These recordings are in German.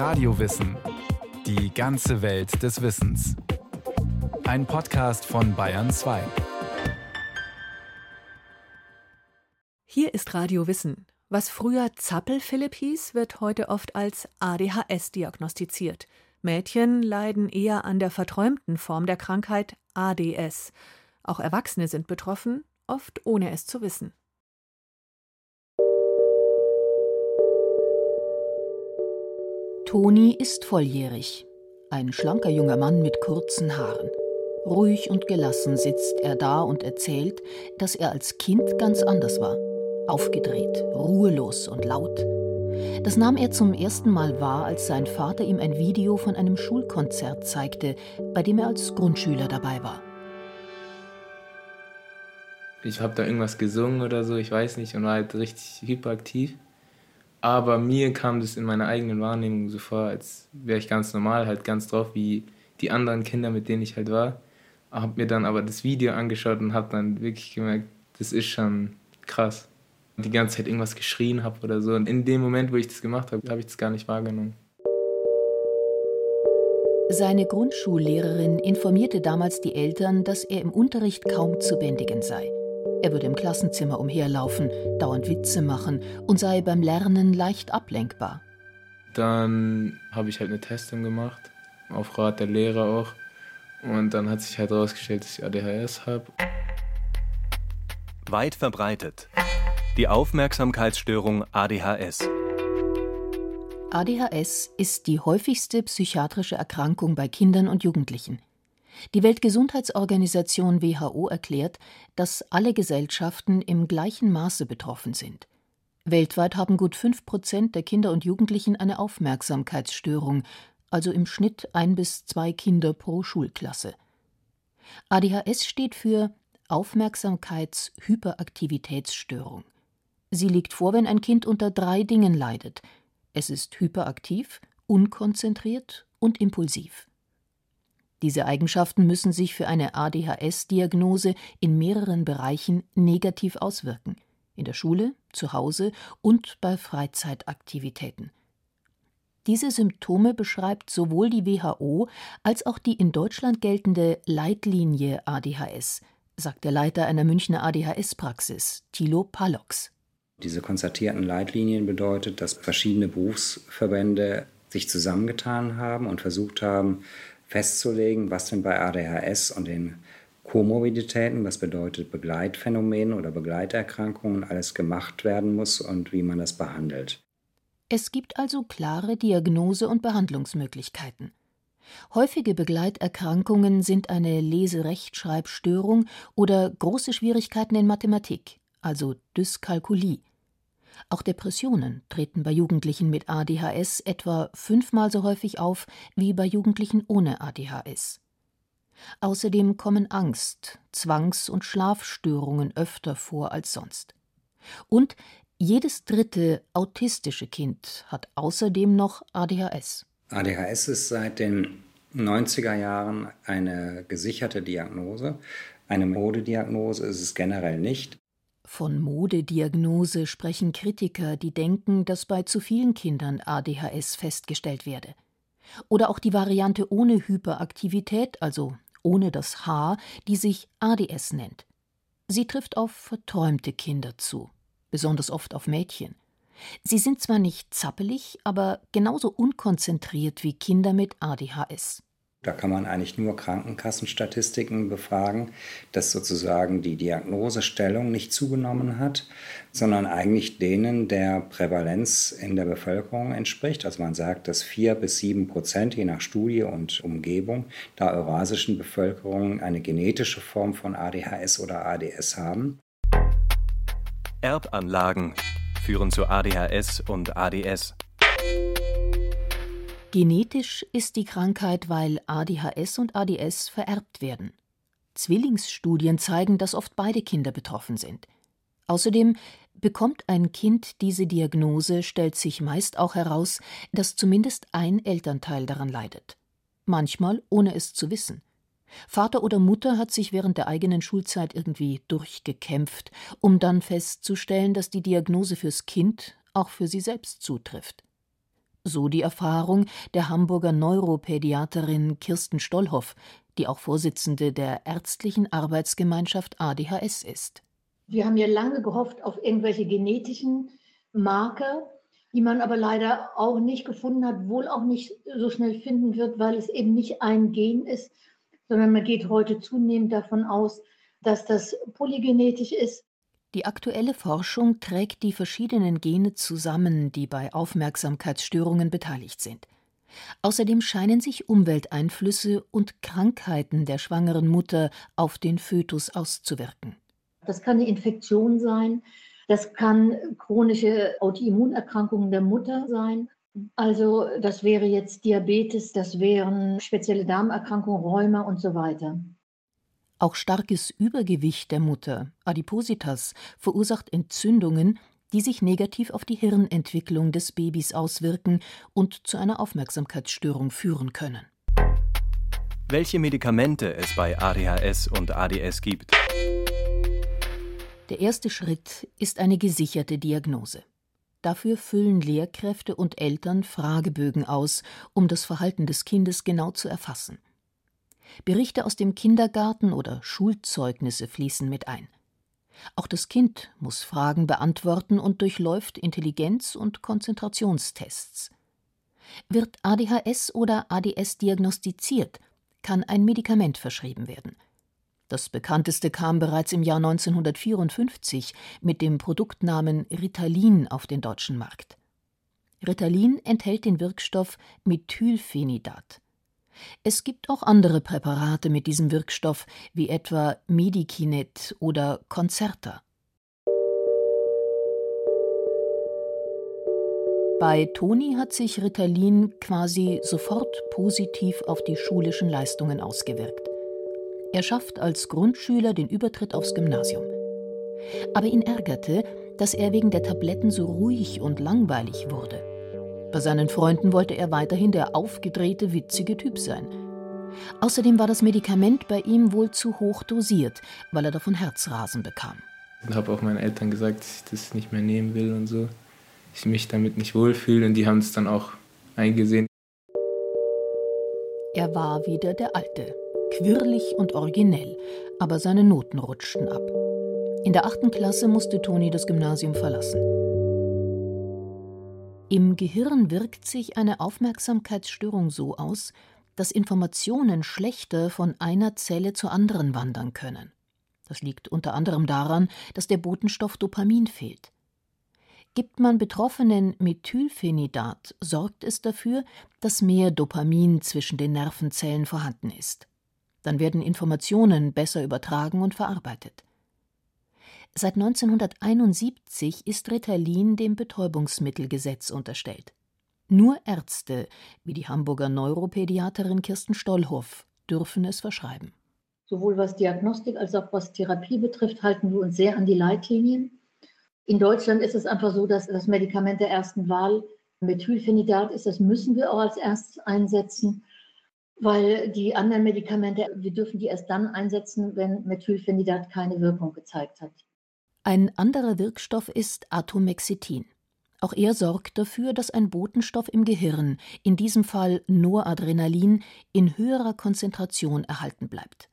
Radiowissen. Die ganze Welt des Wissens. Ein Podcast von Bayern 2. Hier ist Radio Wissen. Was früher Zappel-Philipp hieß, wird heute oft als ADHS diagnostiziert. Mädchen leiden eher an der verträumten Form der Krankheit ADS. Auch Erwachsene sind betroffen, oft ohne es zu wissen. Toni ist volljährig. Ein schlanker junger Mann mit kurzen Haaren. Ruhig und gelassen sitzt er da und erzählt, dass er als Kind ganz anders war. Aufgedreht, ruhelos und laut. Das nahm er zum ersten Mal wahr, als sein Vater ihm ein Video von einem Schulkonzert zeigte, bei dem er als Grundschüler dabei war. Ich habe da irgendwas gesungen oder so, ich weiß nicht, und war halt richtig hyperaktiv. Aber mir kam das in meiner eigenen Wahrnehmung so vor, als wäre ich ganz normal, halt ganz drauf wie die anderen Kinder, mit denen ich halt war. Hab mir dann aber das Video angeschaut und habe dann wirklich gemerkt, das ist schon krass. Die ganze Zeit irgendwas geschrien habe oder so. Und in dem Moment, wo ich das gemacht habe, habe ich das gar nicht wahrgenommen. Seine Grundschullehrerin informierte damals die Eltern, dass er im Unterricht kaum zu bändigen sei. Er würde im Klassenzimmer umherlaufen, dauernd Witze machen und sei beim Lernen leicht ablenkbar. Dann habe ich halt eine Testung gemacht, auf Rat der Lehrer auch. Und dann hat sich halt herausgestellt, dass ich ADHS habe. Weit verbreitet. Die Aufmerksamkeitsstörung ADHS. ADHS ist die häufigste psychiatrische Erkrankung bei Kindern und Jugendlichen. Die Weltgesundheitsorganisation WHO erklärt, dass alle Gesellschaften im gleichen Maße betroffen sind. Weltweit haben gut fünf Prozent der Kinder und Jugendlichen eine Aufmerksamkeitsstörung, also im Schnitt ein bis zwei Kinder pro Schulklasse. ADHS steht für Aufmerksamkeitshyperaktivitätsstörung. Sie liegt vor, wenn ein Kind unter drei Dingen leidet. Es ist hyperaktiv, unkonzentriert und impulsiv. Diese Eigenschaften müssen sich für eine ADHS-Diagnose in mehreren Bereichen negativ auswirken in der Schule, zu Hause und bei Freizeitaktivitäten. Diese Symptome beschreibt sowohl die WHO als auch die in Deutschland geltende Leitlinie ADHS, sagt der Leiter einer Münchner ADHS-Praxis, Thilo Palox. Diese konzertierten Leitlinien bedeutet, dass verschiedene Berufsverbände sich zusammengetan haben und versucht haben, festzulegen, was denn bei ADHS und den Komorbiditäten, was bedeutet Begleitphänomene oder Begleiterkrankungen, alles gemacht werden muss und wie man das behandelt. Es gibt also klare Diagnose- und Behandlungsmöglichkeiten. Häufige Begleiterkrankungen sind eine Leserechtschreibstörung oder große Schwierigkeiten in Mathematik, also Dyskalkulie. Auch Depressionen treten bei Jugendlichen mit ADHS etwa fünfmal so häufig auf wie bei Jugendlichen ohne ADHS. Außerdem kommen Angst, Zwangs- und Schlafstörungen öfter vor als sonst. Und jedes dritte autistische Kind hat außerdem noch ADHS. ADHS ist seit den 90er Jahren eine gesicherte Diagnose. Eine Modediagnose ist es generell nicht. Von Modediagnose sprechen Kritiker, die denken, dass bei zu vielen Kindern ADHS festgestellt werde. Oder auch die Variante ohne Hyperaktivität, also ohne das H, die sich ADS nennt. Sie trifft auf verträumte Kinder zu, besonders oft auf Mädchen. Sie sind zwar nicht zappelig, aber genauso unkonzentriert wie Kinder mit ADHS. Da kann man eigentlich nur Krankenkassenstatistiken befragen, dass sozusagen die Diagnosestellung nicht zugenommen hat, sondern eigentlich denen der Prävalenz in der Bevölkerung entspricht. Also man sagt, dass vier bis sieben Prozent, je nach Studie und Umgebung, der eurasischen Bevölkerung eine genetische Form von ADHS oder ADS haben. Erbanlagen führen zu ADHS und ADS. Genetisch ist die Krankheit, weil ADHS und ADS vererbt werden. Zwillingsstudien zeigen, dass oft beide Kinder betroffen sind. Außerdem bekommt ein Kind diese Diagnose, stellt sich meist auch heraus, dass zumindest ein Elternteil daran leidet. Manchmal ohne es zu wissen. Vater oder Mutter hat sich während der eigenen Schulzeit irgendwie durchgekämpft, um dann festzustellen, dass die Diagnose fürs Kind auch für sie selbst zutrifft. So die Erfahrung der Hamburger Neuropädiaterin Kirsten Stollhoff, die auch Vorsitzende der Ärztlichen Arbeitsgemeinschaft ADHS ist. Wir haben ja lange gehofft auf irgendwelche genetischen Marker, die man aber leider auch nicht gefunden hat, wohl auch nicht so schnell finden wird, weil es eben nicht ein Gen ist, sondern man geht heute zunehmend davon aus, dass das polygenetisch ist. Die aktuelle Forschung trägt die verschiedenen Gene zusammen, die bei Aufmerksamkeitsstörungen beteiligt sind. Außerdem scheinen sich Umwelteinflüsse und Krankheiten der schwangeren Mutter auf den Fötus auszuwirken. Das kann eine Infektion sein, das kann chronische Autoimmunerkrankungen der Mutter sein. Also das wäre jetzt Diabetes, das wären spezielle Darmerkrankungen, Rheuma und so weiter. Auch starkes Übergewicht der Mutter, Adipositas, verursacht Entzündungen, die sich negativ auf die Hirnentwicklung des Babys auswirken und zu einer Aufmerksamkeitsstörung führen können. Welche Medikamente es bei ADHS und ADS gibt. Der erste Schritt ist eine gesicherte Diagnose. Dafür füllen Lehrkräfte und Eltern Fragebögen aus, um das Verhalten des Kindes genau zu erfassen. Berichte aus dem Kindergarten oder Schulzeugnisse fließen mit ein. Auch das Kind muss Fragen beantworten und durchläuft Intelligenz- und Konzentrationstests. Wird ADHS oder ADS diagnostiziert, kann ein Medikament verschrieben werden. Das bekannteste kam bereits im Jahr 1954 mit dem Produktnamen Ritalin auf den deutschen Markt. Ritalin enthält den Wirkstoff Methylphenidat. Es gibt auch andere Präparate mit diesem Wirkstoff, wie etwa Medikinet oder Concerta. Bei Toni hat sich Ritalin quasi sofort positiv auf die schulischen Leistungen ausgewirkt. Er schafft als Grundschüler den Übertritt aufs Gymnasium. Aber ihn ärgerte, dass er wegen der Tabletten so ruhig und langweilig wurde. Bei seinen Freunden wollte er weiterhin der aufgedrehte, witzige Typ sein. Außerdem war das Medikament bei ihm wohl zu hoch dosiert, weil er davon Herzrasen bekam. Ich habe auch meinen Eltern gesagt, dass ich das nicht mehr nehmen will und so. Ich mich damit nicht wohlfühle und die haben es dann auch eingesehen. Er war wieder der Alte, quirlig und originell, aber seine Noten rutschten ab. In der achten Klasse musste Toni das Gymnasium verlassen. Im Gehirn wirkt sich eine Aufmerksamkeitsstörung so aus, dass Informationen schlechter von einer Zelle zur anderen wandern können. Das liegt unter anderem daran, dass der Botenstoff Dopamin fehlt. Gibt man Betroffenen Methylphenidat, sorgt es dafür, dass mehr Dopamin zwischen den Nervenzellen vorhanden ist. Dann werden Informationen besser übertragen und verarbeitet. Seit 1971 ist Ritalin dem Betäubungsmittelgesetz unterstellt. Nur Ärzte, wie die Hamburger Neuropädiaterin Kirsten Stollhoff, dürfen es verschreiben. Sowohl was Diagnostik als auch was Therapie betrifft, halten wir uns sehr an die Leitlinien. In Deutschland ist es einfach so, dass das Medikament der ersten Wahl Methylphenidat ist. Das müssen wir auch als erstes einsetzen, weil die anderen Medikamente, wir dürfen die erst dann einsetzen, wenn Methylphenidat keine Wirkung gezeigt hat. Ein anderer Wirkstoff ist Atomexitin. Auch er sorgt dafür, dass ein Botenstoff im Gehirn, in diesem Fall Noradrenalin, in höherer Konzentration erhalten bleibt.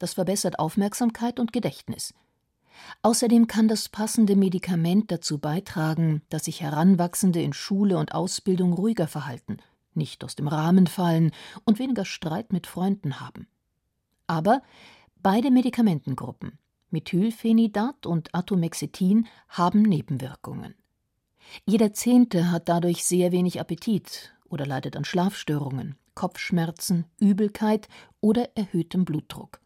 Das verbessert Aufmerksamkeit und Gedächtnis. Außerdem kann das passende Medikament dazu beitragen, dass sich Heranwachsende in Schule und Ausbildung ruhiger verhalten, nicht aus dem Rahmen fallen und weniger Streit mit Freunden haben. Aber beide Medikamentengruppen, Methylphenidat und Atomexitin haben Nebenwirkungen. Jeder Zehnte hat dadurch sehr wenig Appetit oder leidet an Schlafstörungen, Kopfschmerzen, Übelkeit oder erhöhtem Blutdruck.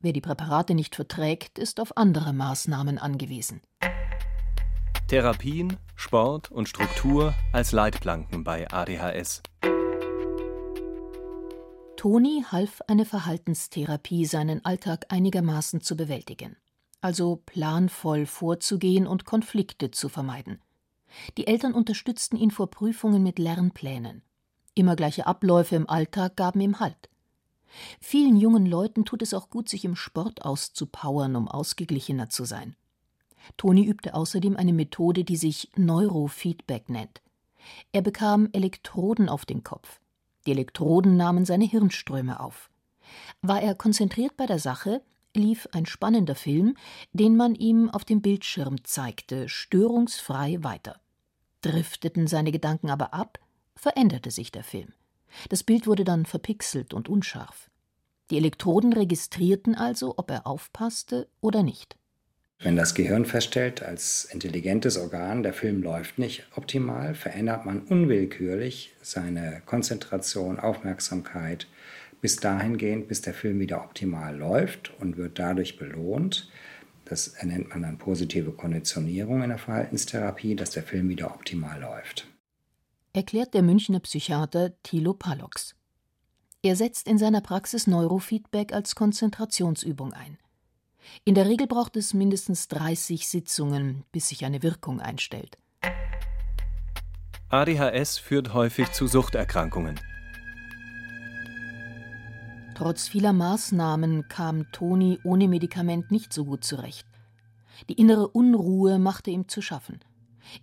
Wer die Präparate nicht verträgt, ist auf andere Maßnahmen angewiesen. Therapien, Sport und Struktur als Leitplanken bei ADHS. Toni half eine Verhaltenstherapie, seinen Alltag einigermaßen zu bewältigen, also planvoll vorzugehen und Konflikte zu vermeiden. Die Eltern unterstützten ihn vor Prüfungen mit Lernplänen. Immer gleiche Abläufe im Alltag gaben ihm Halt. Vielen jungen Leuten tut es auch gut, sich im Sport auszupowern, um ausgeglichener zu sein. Toni übte außerdem eine Methode, die sich Neurofeedback nennt. Er bekam Elektroden auf den Kopf. Die Elektroden nahmen seine Hirnströme auf. War er konzentriert bei der Sache, lief ein spannender Film, den man ihm auf dem Bildschirm zeigte, störungsfrei weiter. Drifteten seine Gedanken aber ab, veränderte sich der Film. Das Bild wurde dann verpixelt und unscharf. Die Elektroden registrierten also, ob er aufpasste oder nicht. Wenn das Gehirn feststellt, als intelligentes Organ, der Film läuft nicht optimal, verändert man unwillkürlich seine Konzentration, Aufmerksamkeit bis dahingehend, bis der Film wieder optimal läuft und wird dadurch belohnt. Das nennt man dann positive Konditionierung in der Verhaltenstherapie, dass der Film wieder optimal läuft. Erklärt der Münchner Psychiater Thilo Palox. Er setzt in seiner Praxis Neurofeedback als Konzentrationsübung ein. In der Regel braucht es mindestens 30 Sitzungen, bis sich eine Wirkung einstellt. ADHS führt häufig zu Suchterkrankungen. Trotz vieler Maßnahmen kam Toni ohne Medikament nicht so gut zurecht. Die innere Unruhe machte ihm zu schaffen.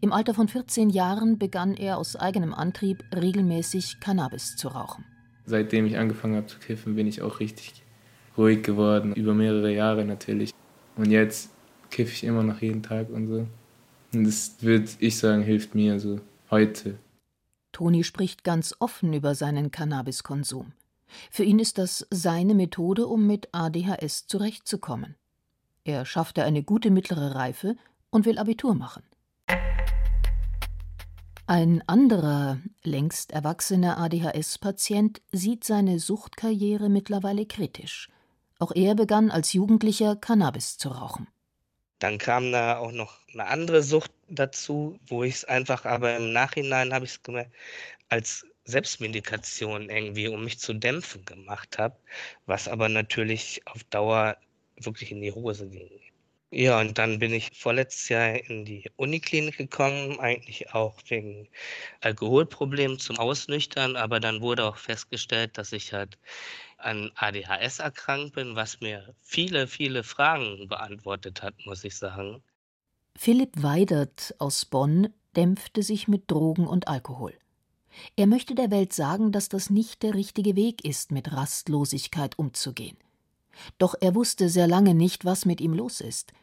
Im Alter von 14 Jahren begann er aus eigenem Antrieb regelmäßig Cannabis zu rauchen. Seitdem ich angefangen habe zu kiffen, bin ich auch richtig ruhig geworden, über mehrere Jahre natürlich. Und jetzt kiffe ich immer noch jeden Tag und so. Und das würde ich sagen, hilft mir so heute. Toni spricht ganz offen über seinen Cannabiskonsum. Für ihn ist das seine Methode, um mit ADHS zurechtzukommen. Er schaffte eine gute mittlere Reife und will Abitur machen. Ein anderer, längst erwachsener ADHS-Patient sieht seine Suchtkarriere mittlerweile kritisch. Auch er begann als Jugendlicher Cannabis zu rauchen. Dann kam da auch noch eine andere Sucht dazu, wo ich es einfach, aber im Nachhinein habe ich es gemerkt, als Selbstmedikation irgendwie, um mich zu dämpfen gemacht habe, was aber natürlich auf Dauer wirklich in die Hose ging. Ja, und dann bin ich vorletztes Jahr in die Uniklinik gekommen, eigentlich auch wegen Alkoholproblemen zum Ausnüchtern, aber dann wurde auch festgestellt, dass ich halt an ADHS erkrankt bin, was mir viele, viele Fragen beantwortet hat, muss ich sagen. Philipp Weidert aus Bonn dämpfte sich mit Drogen und Alkohol. Er möchte der Welt sagen, dass das nicht der richtige Weg ist, mit Rastlosigkeit umzugehen. Doch er wusste sehr lange nicht, was mit ihm los ist.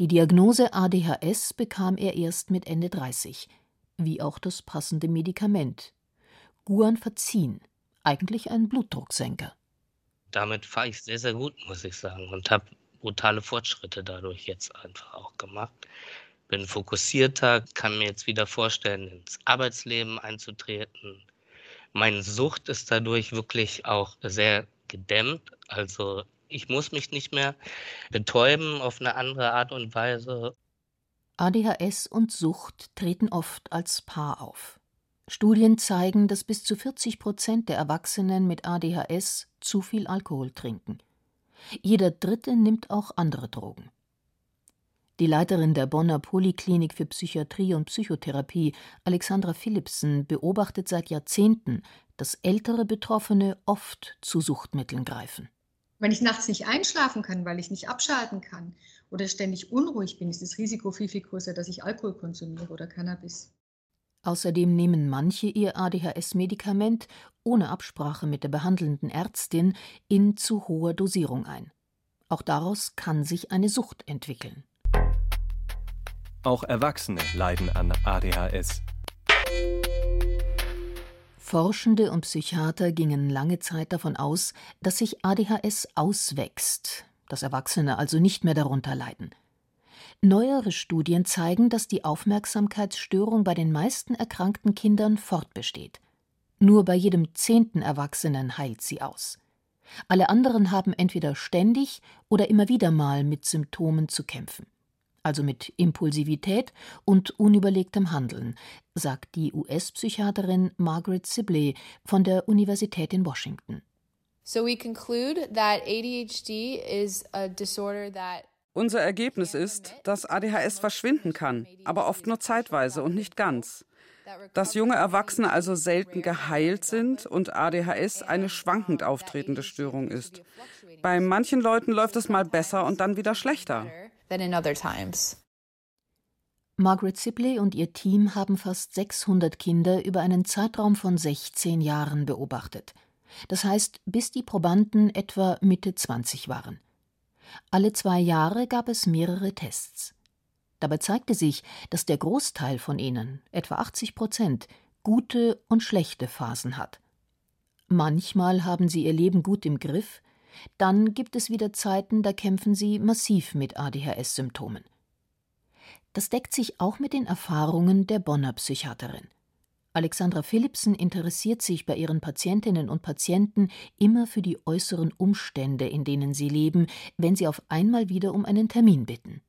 Die Diagnose ADHS bekam er erst mit Ende 30, wie auch das passende Medikament. Guanfacin, eigentlich ein Blutdrucksenker. Damit fahre ich sehr, sehr gut, muss ich sagen, und habe brutale Fortschritte dadurch jetzt einfach auch gemacht bin fokussierter, kann mir jetzt wieder vorstellen, ins Arbeitsleben einzutreten. Meine Sucht ist dadurch wirklich auch sehr gedämmt. Also ich muss mich nicht mehr betäuben auf eine andere Art und Weise. ADHS und Sucht treten oft als Paar auf. Studien zeigen, dass bis zu 40 Prozent der Erwachsenen mit ADHS zu viel Alkohol trinken. Jeder Dritte nimmt auch andere Drogen. Die Leiterin der Bonner Poliklinik für Psychiatrie und Psychotherapie, Alexandra Philipsen, beobachtet seit Jahrzehnten, dass ältere Betroffene oft zu Suchtmitteln greifen. Wenn ich nachts nicht einschlafen kann, weil ich nicht abschalten kann oder ständig unruhig bin, ist das Risiko viel, viel größer, dass ich Alkohol konsumiere oder Cannabis. Außerdem nehmen manche ihr ADHS-Medikament ohne Absprache mit der behandelnden Ärztin in zu hoher Dosierung ein. Auch daraus kann sich eine Sucht entwickeln. Auch Erwachsene leiden an ADHS. Forschende und Psychiater gingen lange Zeit davon aus, dass sich ADHS auswächst, dass Erwachsene also nicht mehr darunter leiden. Neuere Studien zeigen, dass die Aufmerksamkeitsstörung bei den meisten erkrankten Kindern fortbesteht. Nur bei jedem zehnten Erwachsenen heilt sie aus. Alle anderen haben entweder ständig oder immer wieder mal mit Symptomen zu kämpfen also mit Impulsivität und unüberlegtem Handeln, sagt die US-Psychiaterin Margaret Sibley von der Universität in Washington. So we conclude that ADHD is a disorder that unser Ergebnis ist, dass ADHS verschwinden kann, aber oft nur zeitweise und nicht ganz. Dass junge Erwachsene also selten geheilt sind und ADHS eine schwankend auftretende Störung ist. Bei manchen Leuten läuft es mal besser und dann wieder schlechter than in other times. Margaret Sibley und ihr Team haben fast 600 Kinder über einen Zeitraum von 16 Jahren beobachtet. Das heißt, bis die Probanden etwa Mitte 20 waren. Alle zwei Jahre gab es mehrere Tests. Dabei zeigte sich, dass der Großteil von ihnen, etwa 80 Prozent, gute und schlechte Phasen hat. Manchmal haben sie ihr Leben gut im Griff, dann gibt es wieder Zeiten, da kämpfen sie massiv mit ADHS-Symptomen. Das deckt sich auch mit den Erfahrungen der Bonner Psychiaterin. Alexandra Philipsen interessiert sich bei ihren Patientinnen und Patienten immer für die äußeren Umstände, in denen sie leben, wenn sie auf einmal wieder um einen Termin bitten.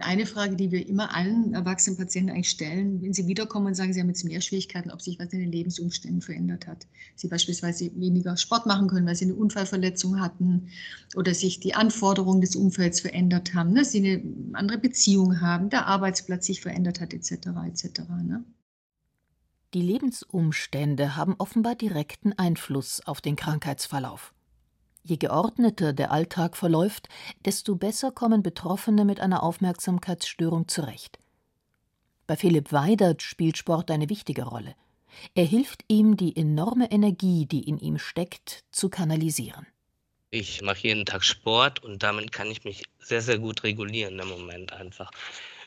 Eine Frage, die wir immer allen erwachsenen Patienten eigentlich stellen, wenn sie wiederkommen und sagen, sie haben jetzt mehr Schwierigkeiten, ob sich was in den Lebensumständen verändert hat. Sie beispielsweise weniger Sport machen können, weil sie eine Unfallverletzung hatten oder sich die Anforderungen des Umfelds verändert haben, dass ne? sie eine andere Beziehung haben, der Arbeitsplatz sich verändert hat, etc. etc. Ne? Die Lebensumstände haben offenbar direkten Einfluss auf den Krankheitsverlauf. Je geordneter der Alltag verläuft, desto besser kommen Betroffene mit einer Aufmerksamkeitsstörung zurecht. Bei Philipp Weidert spielt Sport eine wichtige Rolle. Er hilft ihm, die enorme Energie, die in ihm steckt, zu kanalisieren. Ich mache jeden Tag Sport und damit kann ich mich sehr, sehr gut regulieren im Moment einfach.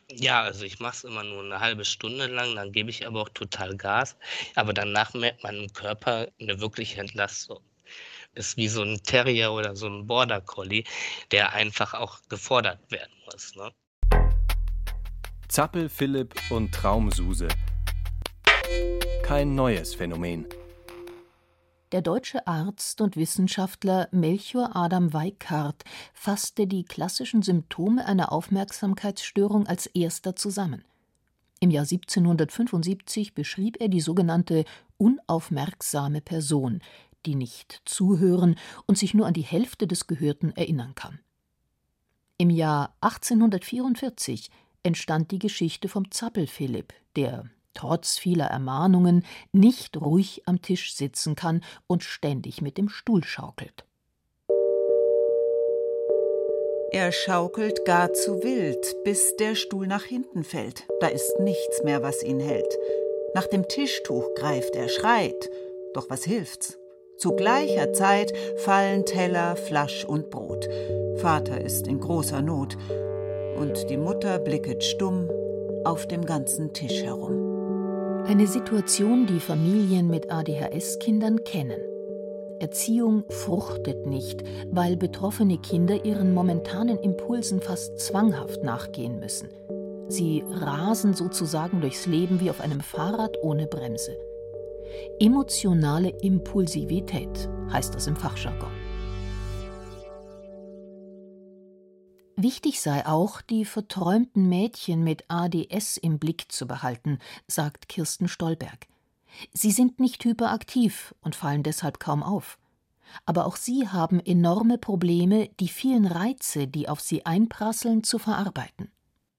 Ja, also ich mache es immer nur eine halbe Stunde lang, dann gebe ich aber auch total Gas. Aber danach merkt man im Körper eine wirkliche Entlastung ist wie so ein Terrier oder so ein Border Collie, der einfach auch gefordert werden muss. Ne? Zappel Philipp und Traumsuse. Kein neues Phänomen. Der deutsche Arzt und Wissenschaftler Melchior Adam Weikart fasste die klassischen Symptome einer Aufmerksamkeitsstörung als erster zusammen. Im Jahr 1775 beschrieb er die sogenannte unaufmerksame Person, die nicht zuhören und sich nur an die Hälfte des Gehörten erinnern kann. Im Jahr 1844 entstand die Geschichte vom Zappel-Philipp, der trotz vieler Ermahnungen nicht ruhig am Tisch sitzen kann und ständig mit dem Stuhl schaukelt. Er schaukelt gar zu wild, bis der Stuhl nach hinten fällt. Da ist nichts mehr, was ihn hält. Nach dem Tischtuch greift er, schreit. Doch was hilft's? Zu gleicher Zeit fallen Teller, Flasch und Brot. Vater ist in großer Not und die Mutter blicket stumm auf dem ganzen Tisch herum. Eine Situation, die Familien mit ADHS-Kindern kennen. Erziehung fruchtet nicht, weil betroffene Kinder ihren momentanen Impulsen fast zwanghaft nachgehen müssen. Sie rasen sozusagen durchs Leben wie auf einem Fahrrad ohne Bremse. Emotionale Impulsivität heißt das im Fachjargon. Wichtig sei auch, die verträumten Mädchen mit ADS im Blick zu behalten, sagt Kirsten Stolberg. Sie sind nicht hyperaktiv und fallen deshalb kaum auf. Aber auch sie haben enorme Probleme, die vielen Reize, die auf sie einprasseln, zu verarbeiten.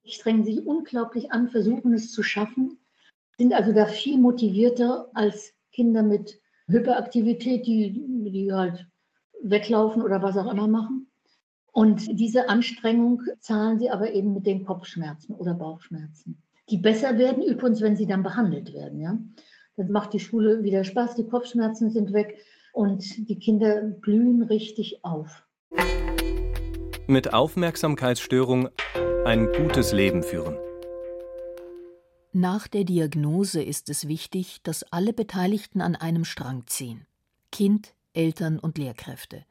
Sie strengen sich unglaublich an, versuchen es zu schaffen, sind also da viel motivierter als Kinder mit Hyperaktivität, die, die halt weglaufen oder was auch immer machen. Und diese Anstrengung zahlen sie aber eben mit den Kopfschmerzen oder Bauchschmerzen, die besser werden übrigens, wenn sie dann behandelt werden. Ja? Dann macht die Schule wieder Spaß, die Kopfschmerzen sind weg und die Kinder blühen richtig auf. Mit Aufmerksamkeitsstörung ein gutes Leben führen. Nach der Diagnose ist es wichtig, dass alle Beteiligten an einem Strang ziehen. Kind, Eltern und Lehrkräfte.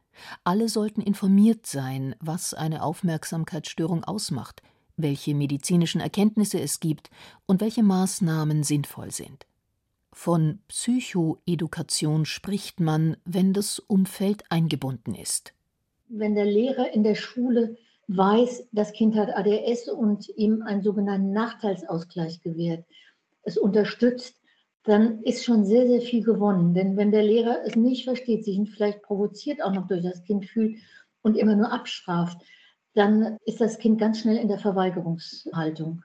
Alle sollten informiert sein, was eine Aufmerksamkeitsstörung ausmacht, welche medizinischen Erkenntnisse es gibt und welche Maßnahmen sinnvoll sind. Von Psychoedukation spricht man, wenn das Umfeld eingebunden ist. Wenn der Lehrer in der Schule weiß, das Kind hat ADS und ihm einen sogenannten Nachteilsausgleich gewährt, es unterstützt, dann ist schon sehr, sehr viel gewonnen. Denn wenn der Lehrer es nicht versteht, sich vielleicht provoziert auch noch durch das Kind fühlt und immer nur abstraft, dann ist das Kind ganz schnell in der Verweigerungshaltung.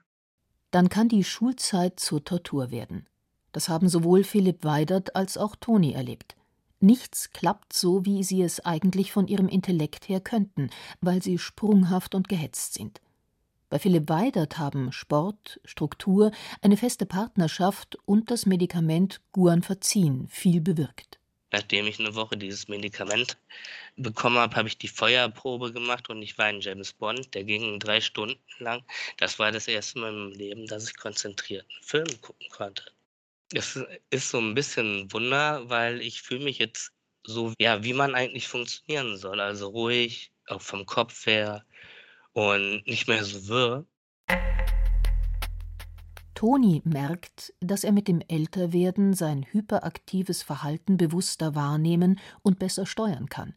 Dann kann die Schulzeit zur Tortur werden. Das haben sowohl Philipp Weidert als auch Toni erlebt. Nichts klappt so, wie sie es eigentlich von ihrem Intellekt her könnten, weil sie sprunghaft und gehetzt sind. Bei Philipp Weidert haben Sport, Struktur, eine feste Partnerschaft und das Medikament Guanfacin viel bewirkt. Nachdem ich eine Woche dieses Medikament bekommen habe, habe ich die Feuerprobe gemacht und ich war in James Bond. Der ging drei Stunden lang. Das war das erste Mal im Leben, dass ich konzentriert einen Film gucken konnte. Es ist so ein bisschen ein Wunder, weil ich fühle mich jetzt so, ja, wie man eigentlich funktionieren soll. Also ruhig, auch vom Kopf her und nicht mehr so wirr. Toni merkt, dass er mit dem Älterwerden sein hyperaktives Verhalten bewusster wahrnehmen und besser steuern kann.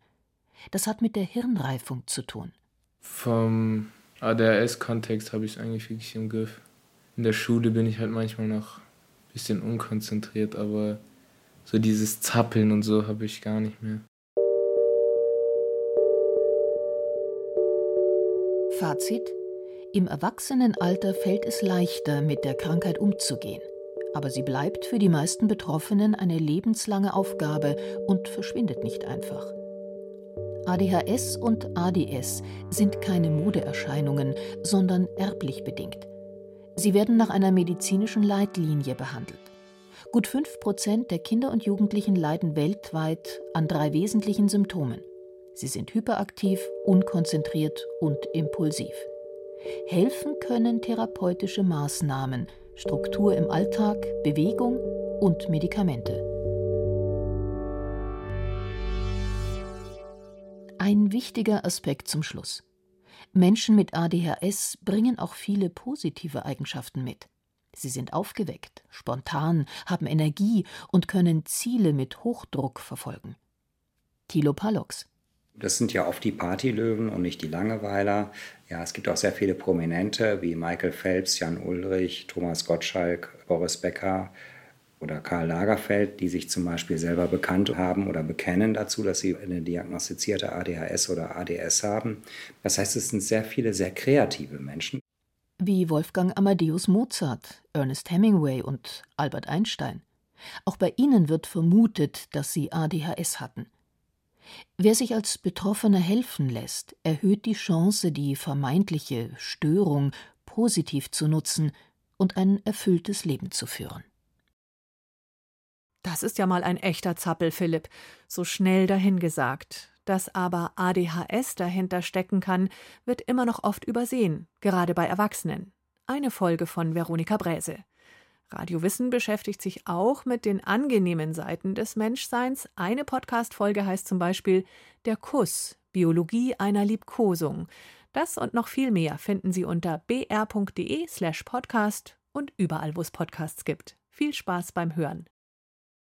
Das hat mit der Hirnreifung zu tun. Vom ADHS-Kontext habe ich es eigentlich wirklich im Griff. In der Schule bin ich halt manchmal noch bisschen unkonzentriert, aber so dieses Zappeln und so habe ich gar nicht mehr. Fazit im Erwachsenenalter fällt es leichter, mit der Krankheit umzugehen. Aber sie bleibt für die meisten Betroffenen eine lebenslange Aufgabe und verschwindet nicht einfach. ADHS und ADS sind keine Modeerscheinungen, sondern erblich bedingt. Sie werden nach einer medizinischen Leitlinie behandelt. Gut 5 Prozent der Kinder und Jugendlichen leiden weltweit an drei wesentlichen Symptomen. Sie sind hyperaktiv, unkonzentriert und impulsiv. Helfen können therapeutische Maßnahmen, Struktur im Alltag, Bewegung und Medikamente. Ein wichtiger Aspekt zum Schluss. Menschen mit ADHS bringen auch viele positive Eigenschaften mit. Sie sind aufgeweckt, spontan, haben Energie und können Ziele mit Hochdruck verfolgen. Thilo Palox das sind ja oft die Partylöwen und nicht die Langeweiler. Ja, es gibt auch sehr viele Prominente wie Michael Phelps, Jan Ulrich, Thomas Gottschalk, Boris Becker oder Karl Lagerfeld, die sich zum Beispiel selber bekannt haben oder bekennen dazu, dass sie eine diagnostizierte ADHS oder ADS haben. Das heißt, es sind sehr viele sehr kreative Menschen. Wie Wolfgang Amadeus Mozart, Ernest Hemingway und Albert Einstein. Auch bei ihnen wird vermutet, dass sie ADHS hatten. Wer sich als Betroffener helfen lässt, erhöht die Chance, die vermeintliche Störung positiv zu nutzen und ein erfülltes Leben zu führen. Das ist ja mal ein echter Zappel, Philipp. So schnell dahingesagt. Dass aber ADHS dahinter stecken kann, wird immer noch oft übersehen, gerade bei Erwachsenen. Eine Folge von Veronika Bräse. Radio Wissen beschäftigt sich auch mit den angenehmen Seiten des Menschseins. Eine Podcast-Folge heißt zum Beispiel Der Kuss, Biologie einer Liebkosung. Das und noch viel mehr finden Sie unter br.de slash podcast und überall, wo es Podcasts gibt. Viel Spaß beim Hören.